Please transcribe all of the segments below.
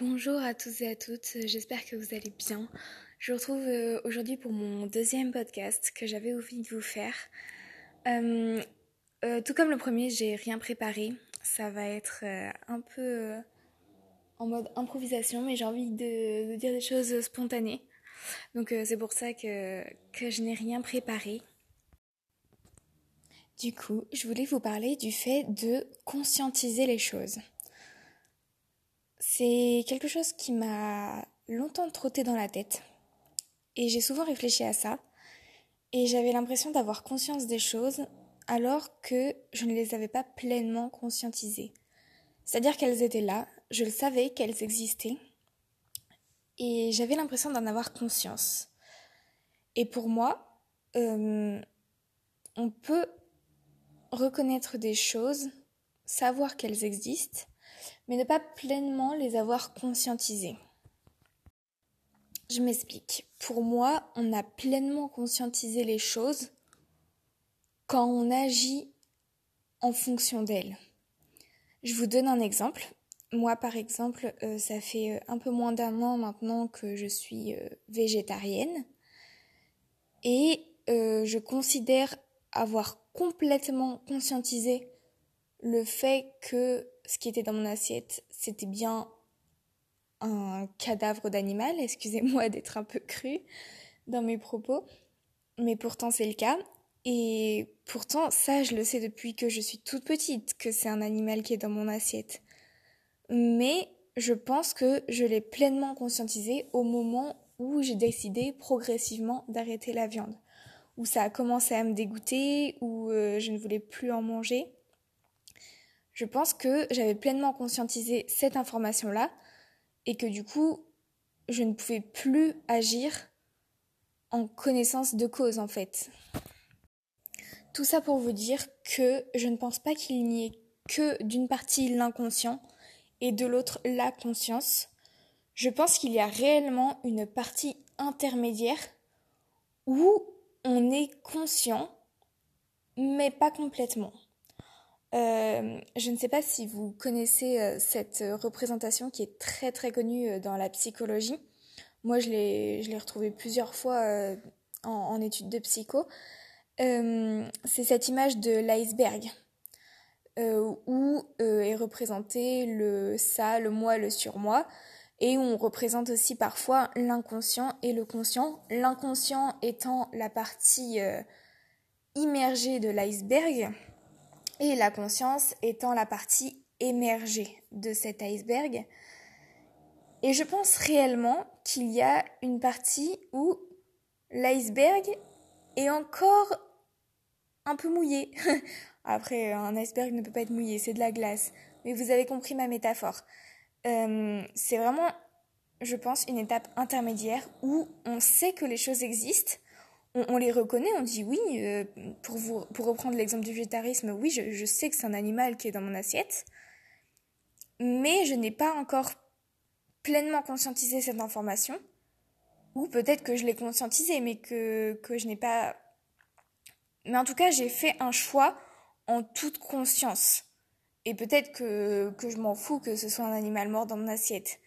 Bonjour à tous et à toutes, j'espère que vous allez bien. Je vous retrouve euh, aujourd'hui pour mon deuxième podcast que j'avais envie de vous faire. Euh, euh, tout comme le premier, j'ai rien préparé. Ça va être un peu en mode improvisation, mais j'ai envie de, de, dire des choses spontanées. Donc c'est pour ça que, que je n'ai rien préparé. Du coup, je voulais vous parler du fait de conscientiser les choses. C'est quelque chose qui m'a longtemps trotté dans la tête. Et j'ai souvent réfléchi à ça. Et j'avais l'impression d'avoir conscience des choses alors que je ne les avais pas pleinement conscientisées. C'est-à-dire qu'elles étaient là, je le savais qu'elles existaient. Et j'avais l'impression d'en avoir conscience. Et pour moi, euh, on peut reconnaître des choses, savoir qu'elles existent, mais ne pas pleinement les avoir conscientisées. Je m'explique. Pour moi, on a pleinement conscientisé les choses quand on agit en fonction d'elles. Je vous donne un exemple. Moi, par exemple, euh, ça fait euh, un peu moins d'un an maintenant que je suis euh, végétarienne et je considère avoir complètement conscientisé le fait que ce qui était dans mon assiette, c'était bien un cadavre d'animal, excusez-moi d'être un peu cru dans mes propos, mais pourtant c'est le cas. Et pourtant, ça, je le sais depuis que je suis toute petite, que c'est un animal qui est dans mon assiette. Mais je pense que je l'ai pleinement conscientisé au moment où j'ai décidé progressivement d'arrêter la viande, où ça a commencé à me dégoûter, où euh, je ne voulais plus en manger je pense que j'avais pleinement conscientisé cette information-là et que du coup, je ne pouvais plus agir en connaissance de cause en fait. Tout ça pour vous dire que je ne pense pas qu'il n'y ait que d'une partie l'inconscient et de l'autre la conscience. Je pense qu'il y a réellement une partie intermédiaire où on est conscient mais pas complètement. Euh, je ne sais pas si vous connaissez euh, cette représentation qui est très très connue euh, dans la psychologie. Moi, je l'ai, retrouvée plusieurs fois en, en études de psycho. c'est cette image de l'iceberg où est représenté le ça, le moi, le surmoi, et où on représente aussi parfois l'inconscient et le conscient. L'inconscient étant la partie immergée de l'iceberg et la conscience étant la partie émergée de cet iceberg. Et je pense réellement qu'il y a une partie où l'iceberg est encore un peu mouillé. Après, un iceberg ne peut pas être mouillé, c'est de la glace. Mais vous avez compris ma métaphore. Euh, c'est vraiment, je pense, une étape intermédiaire où on sait que les choses existent, on, les reconnaît, on dit oui, euh, pour, vous, pour reprendre l'exemple du végétarisme, oui, je, je sais que c'est un animal qui est dans mon assiette, mais je n'ai pas encore pleinement conscientisé cette information, ou peut-être que je l'ai conscientisé, mais que, que je n'ai pas... Mais en tout cas, j'ai fait un choix en toute conscience. Et peut-être que, que je m'en fous que ce soit un animal mort dans mon assiette.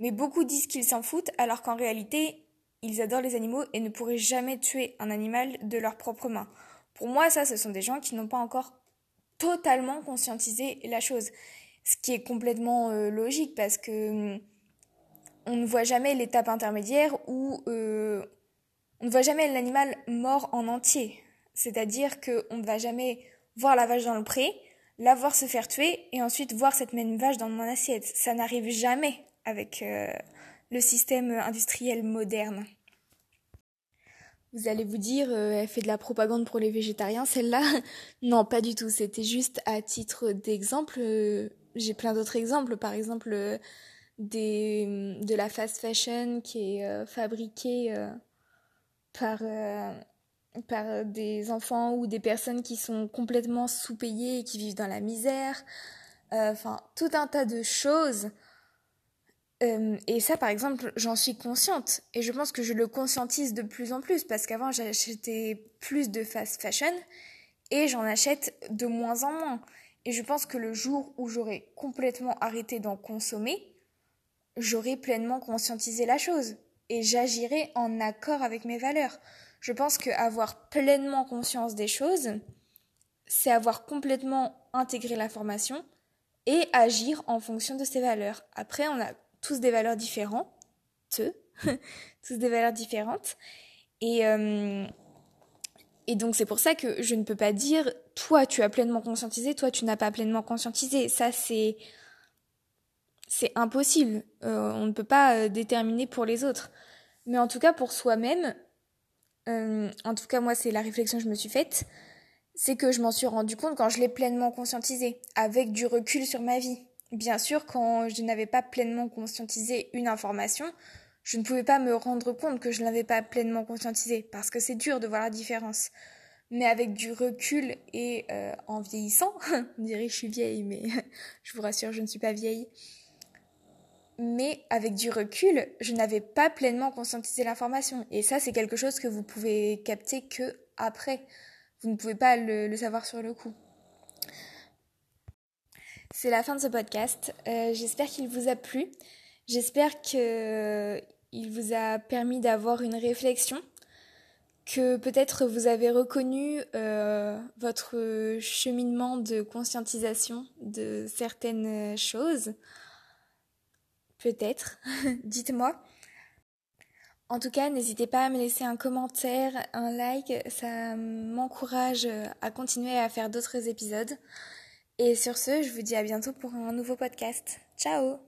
Mais beaucoup disent qu'ils s'en foutent, alors qu'en réalité, ils adorent les animaux et ne pourraient jamais tuer un animal de leurs propres mains. Pour moi, ça, ce sont des gens qui n'ont pas encore totalement conscientisé la chose. Ce qui est complètement euh, logique parce que hum, on ne voit jamais l'étape intermédiaire où euh, on ne voit jamais l'animal mort en entier. C'est-à-dire qu'on ne va jamais voir la vache dans le pré, la voir se faire tuer et ensuite voir cette même vache dans mon assiette. Ça n'arrive jamais avec euh, le système industriel moderne. Vous allez vous dire, euh, elle fait de la propagande pour les végétariens, celle-là? Non, pas du tout. C'était juste à titre d'exemple. Euh, j'ai plein d'autres exemples. Par exemple, euh, des, de la fast fashion qui est fabriquée par, par des enfants ou des personnes qui sont complètement sous-payées et qui vivent dans la misère. Enfin, tout un tas de choses euh, et ça, par exemple, j'en suis consciente. Et je pense que je le conscientise de plus en plus parce qu'avant, j'achetais plus de fast fashion et j'en achète de moins en moins. Et je pense que le jour où j'aurai complètement arrêté d'en consommer, j'aurai pleinement conscientisé la chose et j'agirai en accord avec mes valeurs. Je pense qu'avoir pleinement conscience des choses, c'est avoir complètement intégré l'information et agir en fonction de ces valeurs. Après, on a tous des valeurs différentes, tous des valeurs différentes. Et, euh, et donc c'est pour ça que je ne peux pas dire toi tu as pleinement conscientisé, toi tu n'as pas pleinement conscientisé. Ça c'est c'est impossible. Euh, on ne peut pas euh, déterminer pour les autres. Mais en tout cas pour soi-même, en tout cas moi c'est la réflexion que je me suis faite, c'est que je m'en suis rendu compte quand je l'ai pleinement conscientisé, avec du recul sur ma vie. Bien sûr, quand je n'avais pas pleinement conscientisé une information, je ne pouvais pas me rendre compte que je ne l'avais pas pleinement conscientisé, parce que c'est dur de voir la différence. Mais avec du recul et euh, en vieillissant, on dirait que je suis vieille, mais je vous rassure, je ne suis pas vieille. Mais avec du recul, je n'avais pas pleinement conscientisé l'information. Et ça, c'est quelque chose que vous pouvez capter que après. Vous ne pouvez pas le, savoir sur le coup. C'est la fin de ce podcast. Euh, j'espère qu'il vous a plu. J'espère que il vous a permis d'avoir une réflexion, que peut-être vous avez reconnu euh, votre cheminement de conscientisation de certaines choses. Peut-être, dites-moi. En tout cas, n'hésitez pas à me laisser un commentaire, un like, ça m'encourage à continuer à faire d'autres épisodes. Et sur ce, je vous dis à bientôt pour un nouveau podcast. Ciao